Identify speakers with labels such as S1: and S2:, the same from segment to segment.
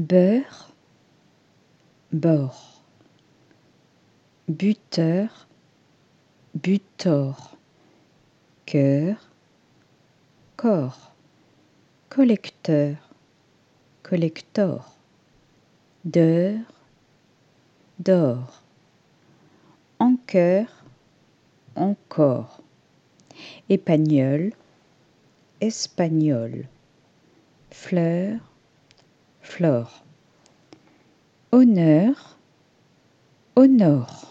S1: beurre, bord, buteur, butor, cœur, corps, collecteur, collector, d'heure, d'or, en cœur, encore, épagnol, espagnol, fleur, honneur, honore,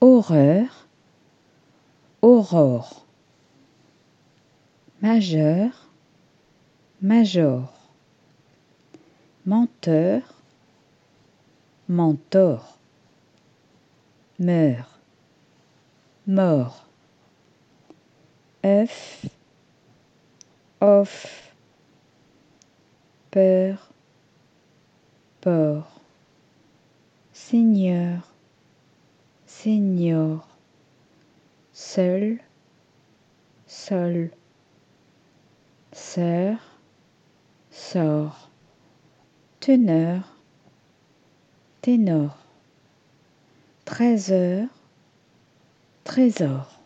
S1: horreur, aurore, majeur, major, menteur, mentor, meurt, mort, œuf, off, peur, port, seigneur, seigneur, seul, sol, sœur, sort, teneur, ténor, trésor, trésor.